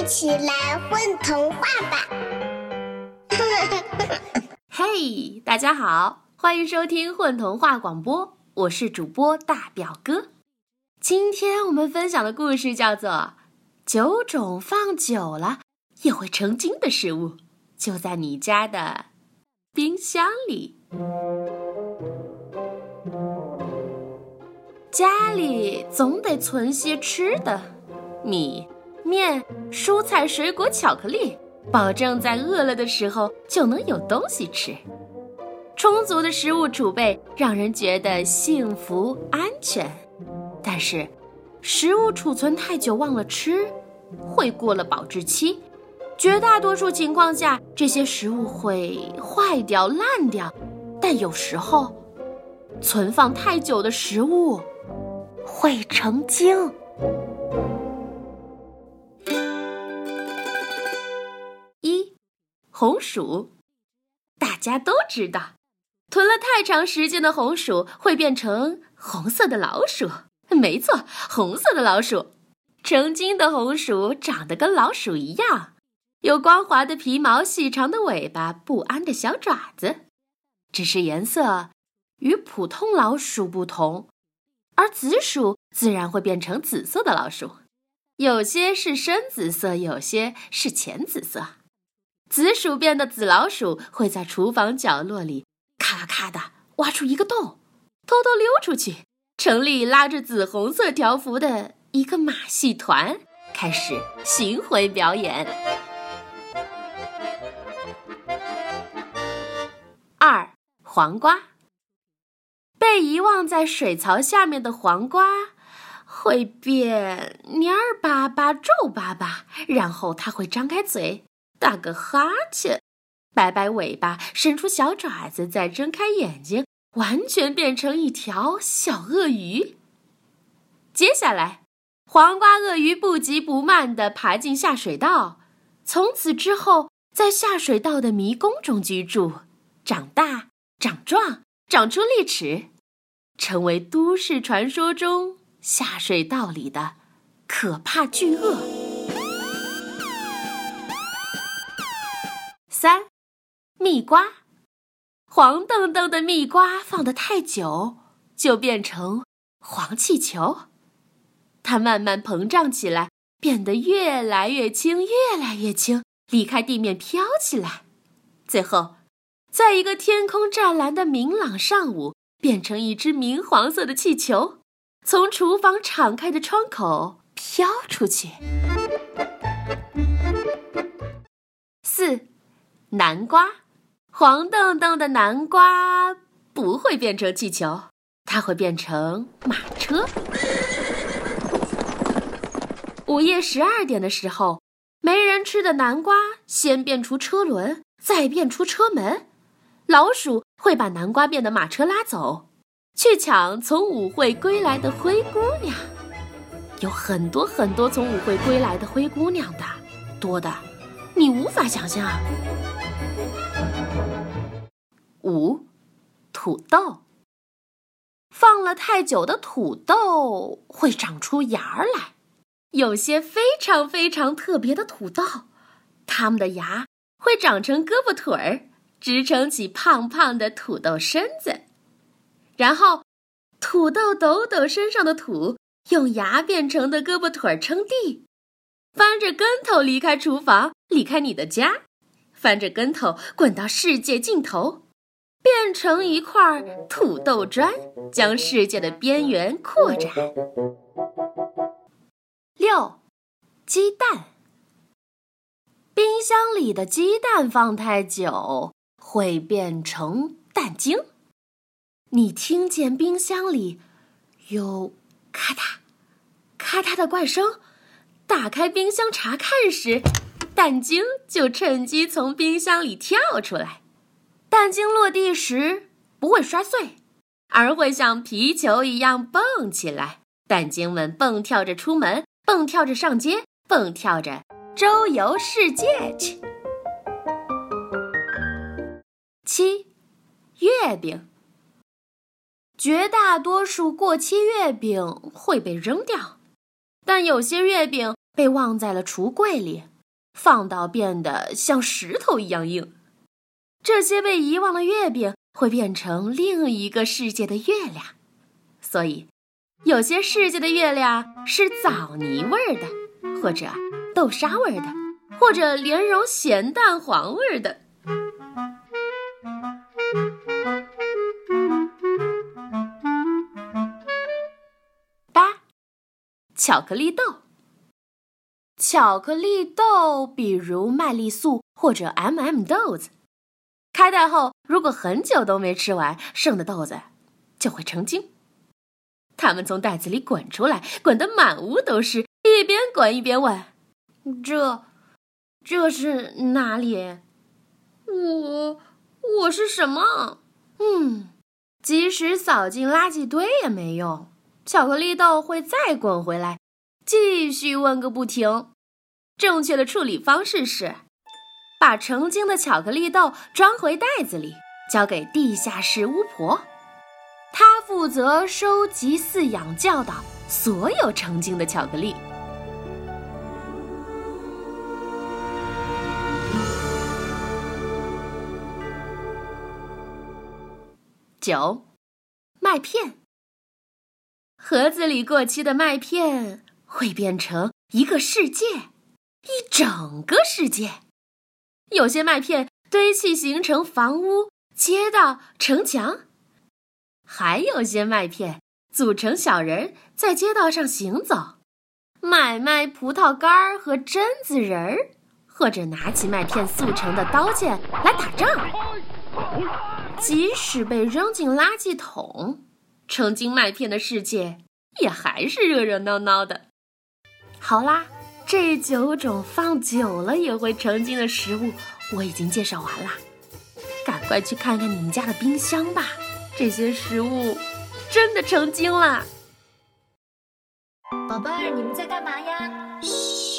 一起来混童话吧！嘿，大家好，欢迎收听混童话广播，我是主播大表哥。今天我们分享的故事叫做《九种放久了也会成精的食物》，就在你家的冰箱里。家里总得存些吃的，米、面、蔬菜、水果、巧克力，保证在饿了的时候就能有东西吃。充足的食物储备让人觉得幸福安全，但是，食物储存太久忘了吃，会过了保质期。绝大多数情况下，这些食物会坏掉、烂掉，但有时候，存放太久的食物。会成精。红薯，大家都知道，囤了太长时间的红薯会变成红色的老鼠。没错，红色的老鼠。成精的红薯长得跟老鼠一样，有光滑的皮毛、细长的尾巴、不安的小爪子，只是颜色与普通老鼠不同。而紫薯自然会变成紫色的老鼠，有些是深紫色，有些是浅紫色。紫薯变的紫老鼠会在厨房角落里咔咔的挖出一个洞，偷偷溜出去，成立拉着紫红色条幅的一个马戏团，开始巡回表演。二黄瓜。被遗忘在水槽下面的黄瓜会变蔫巴巴、皱巴巴，然后它会张开嘴，打个哈欠，摆摆尾巴，伸出小爪子，再睁开眼睛，完全变成一条小鳄鱼。接下来，黄瓜鳄鱼不急不慢地爬进下水道，从此之后，在下水道的迷宫中居住，长大、长壮、长出利齿。成为都市传说中下水道里的可怕巨鳄。蜜瓜，黄澄澄的蜜瓜放得太久，就变成黄气球，它慢慢膨胀起来，变得越来越轻，越来越轻，离开地面飘起来，最后，在一个天空湛蓝的明朗上午。变成一只明黄色的气球，从厨房敞开的窗口飘出去。四，南瓜，黄澄澄的南瓜不会变成气球，它会变成马车。午夜十二点的时候，没人吃的南瓜先变出车轮，再变出车门。老鼠会把南瓜变的马车拉走，去抢从舞会归来的灰姑娘。有很多很多从舞会归来的灰姑娘的，多的你无法想象。五，土豆。放了太久的土豆会长出芽儿来，有些非常非常特别的土豆，它们的芽会长成胳膊腿儿。支撑起胖胖的土豆身子，然后，土豆抖抖身上的土，用牙变成的胳膊腿撑地，翻着跟头离开厨房，离开你的家，翻着跟头滚到世界尽头，变成一块土豆砖，将世界的边缘扩展。六，鸡蛋。冰箱里的鸡蛋放太久。会变成蛋精。你听见冰箱里有咔嗒咔嗒的怪声，打开冰箱查看时，蛋精就趁机从冰箱里跳出来。蛋精落地时不会摔碎，而会像皮球一样蹦起来。蛋精们蹦跳着出门，蹦跳着上街，蹦跳着周游世界去。七，月饼。绝大多数过期月饼会被扔掉，但有些月饼被忘在了橱柜里，放到变得像石头一样硬。这些被遗忘的月饼会变成另一个世界的月亮，所以有些世界的月亮是枣泥味儿的，或者豆沙味儿的，或者莲蓉咸蛋黄味儿的。八，巧克力豆。巧克力豆，比如麦丽素或者 M&M 豆子，开袋后如果很久都没吃完，剩的豆子就会成精。它们从袋子里滚出来，滚得满屋都是，一边滚一边问：“这，这是哪里？我，我是什么？”嗯，即使扫进垃圾堆也没用，巧克力豆会再滚回来，继续问个不停。正确的处理方式是，把成精的巧克力豆装回袋子里，交给地下室巫婆，她负责收集、饲养、教导所有成精的巧克力。九，麦片。盒子里过期的麦片会变成一个世界。一整个世界，有些麦片堆砌形成房屋、街道、城墙，还有些麦片组成小人在街道上行走，买卖葡萄干儿和榛子仁儿，或者拿起麦片速成的刀剑来打仗。即使被扔进垃圾桶，成精麦片的世界也还是热热闹闹的。好啦。这九种放久了也会成精的食物，我已经介绍完啦。赶快去看看你们家的冰箱吧，这些食物真的成精了。宝贝儿，你们在干嘛呀？嘘。